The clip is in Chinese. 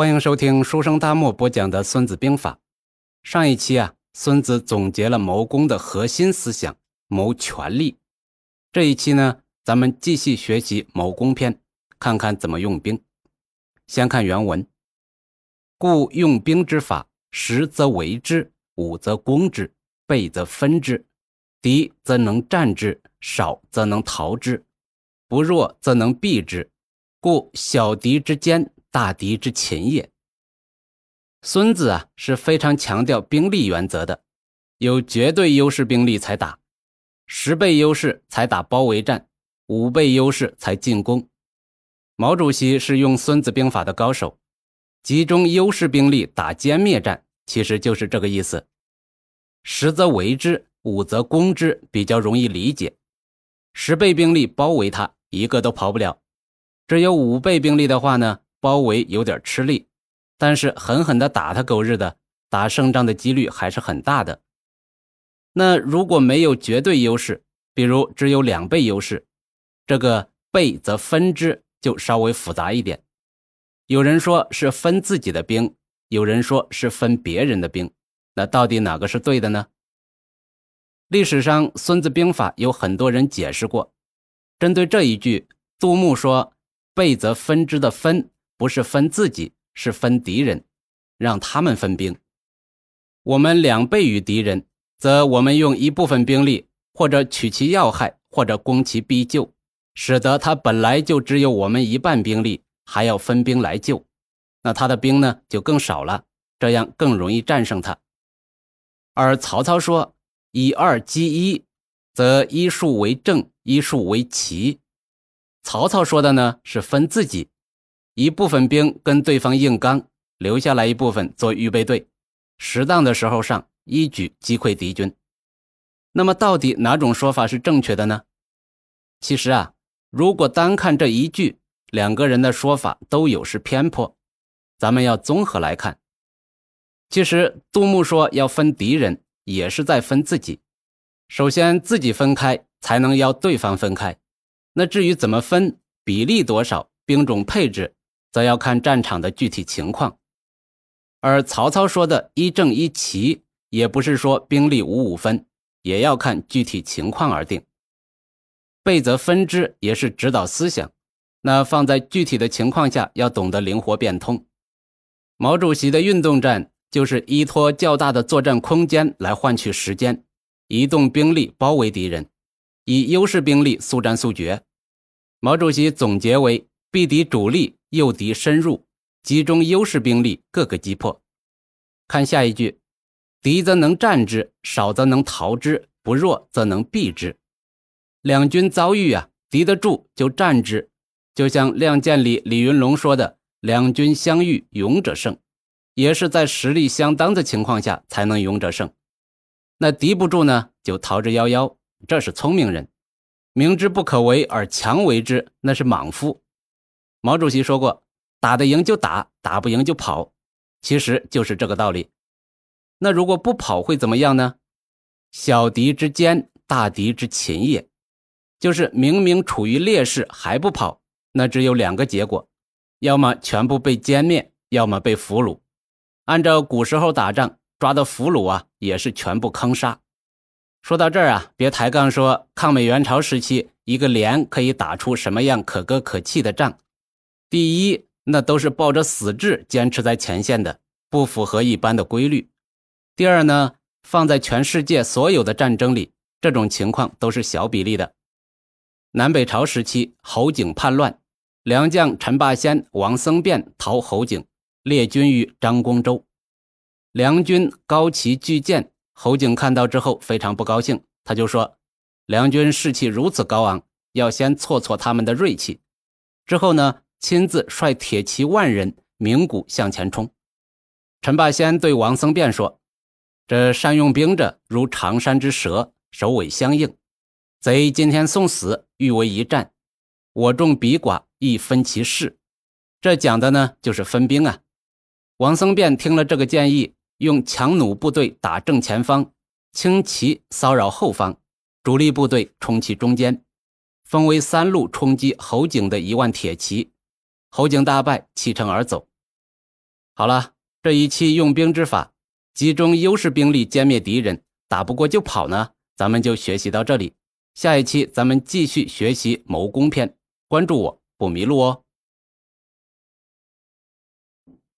欢迎收听书生大漠播讲的《孙子兵法》。上一期啊，孙子总结了谋攻的核心思想——谋权力。这一期呢，咱们继续学习谋攻篇，看看怎么用兵。先看原文：故用兵之法，实则为之，武则攻之，备则分之。敌则能战之，少则能逃之，不弱则能避之。故小敌之坚。大敌之擒也。孙子啊是非常强调兵力原则的，有绝对优势兵力才打，十倍优势才打包围战，五倍优势才进攻。毛主席是用《孙子兵法》的高手，集中优势兵力打歼灭战，其实就是这个意思。十则围之，五则攻之，比较容易理解。十倍兵力包围他，一个都跑不了。只有五倍兵力的话呢？包围有点吃力，但是狠狠的打他狗日的，打胜仗的几率还是很大的。那如果没有绝对优势，比如只有两倍优势，这个倍则分之就稍微复杂一点。有人说是分自己的兵，有人说是分别人的兵，那到底哪个是对的呢？历史上《孙子兵法》有很多人解释过，针对这一句，杜牧说：“倍则分之的分。”不是分自己，是分敌人，让他们分兵。我们两倍于敌人，则我们用一部分兵力，或者取其要害，或者攻其必救，使得他本来就只有我们一半兵力，还要分兵来救，那他的兵呢就更少了，这样更容易战胜他。而曹操说以二击一，则一数为正，一数为奇。曹操说的呢是分自己。一部分兵跟对方硬刚，留下来一部分做预备队，适当的时候上，一举击溃敌军。那么，到底哪种说法是正确的呢？其实啊，如果单看这一句，两个人的说法都有失偏颇。咱们要综合来看。其实，杜牧说要分敌人，也是在分自己。首先自己分开，才能要对方分开。那至于怎么分，比例多少，兵种配置。则要看战场的具体情况，而曹操说的一正一奇，也不是说兵力五五分，也要看具体情况而定。备则分之，也是指导思想，那放在具体的情况下，要懂得灵活变通。毛主席的运动战就是依托较大的作战空间来换取时间，移动兵力包围敌人，以优势兵力速战速决。毛主席总结为：避敌主力。诱敌深入，集中优势兵力，各个击破。看下一句：敌则能战之，少则能逃之，不弱则能避之。两军遭遇啊，敌得住就战之，就像《亮剑》里李云龙说的：“两军相遇，勇者胜。”也是在实力相当的情况下才能勇者胜。那敌不住呢，就逃之夭夭，这是聪明人。明知不可为而强为之，那是莽夫。毛主席说过：“打得赢就打，打不赢就跑。”其实就是这个道理。那如果不跑会怎么样呢？小敌之坚，大敌之擒也。就是明明处于劣势还不跑，那只有两个结果：要么全部被歼灭，要么被俘虏。按照古时候打仗，抓的俘虏啊，也是全部坑杀。说到这儿啊，别抬杠说抗美援朝时期一个连可以打出什么样可歌可泣的仗。第一，那都是抱着死志坚持在前线的，不符合一般的规律。第二呢，放在全世界所有的战争里，这种情况都是小比例的。南北朝时期，侯景叛乱，良将陈霸先、王僧辩讨侯景，列军于张公州。梁军高旗巨舰，侯景看到之后非常不高兴，他就说：“梁军士气如此高昂，要先挫挫他们的锐气。”之后呢？亲自率铁骑万人鸣鼓向前冲。陈霸先对王僧辩说：“这善用兵者，如长山之蛇，首尾相应。贼今天送死，欲为一战，我众比寡，亦分其势。”这讲的呢，就是分兵啊。王僧辩听了这个建议，用强弩部队打正前方，轻骑骚扰后方，主力部队冲其中间，分为三路冲击侯景的一万铁骑。侯景大败，弃城而走。好了，这一期用兵之法，集中优势兵力歼灭敌人，打不过就跑呢，咱们就学习到这里。下一期咱们继续学习谋攻篇，关注我不迷路哦。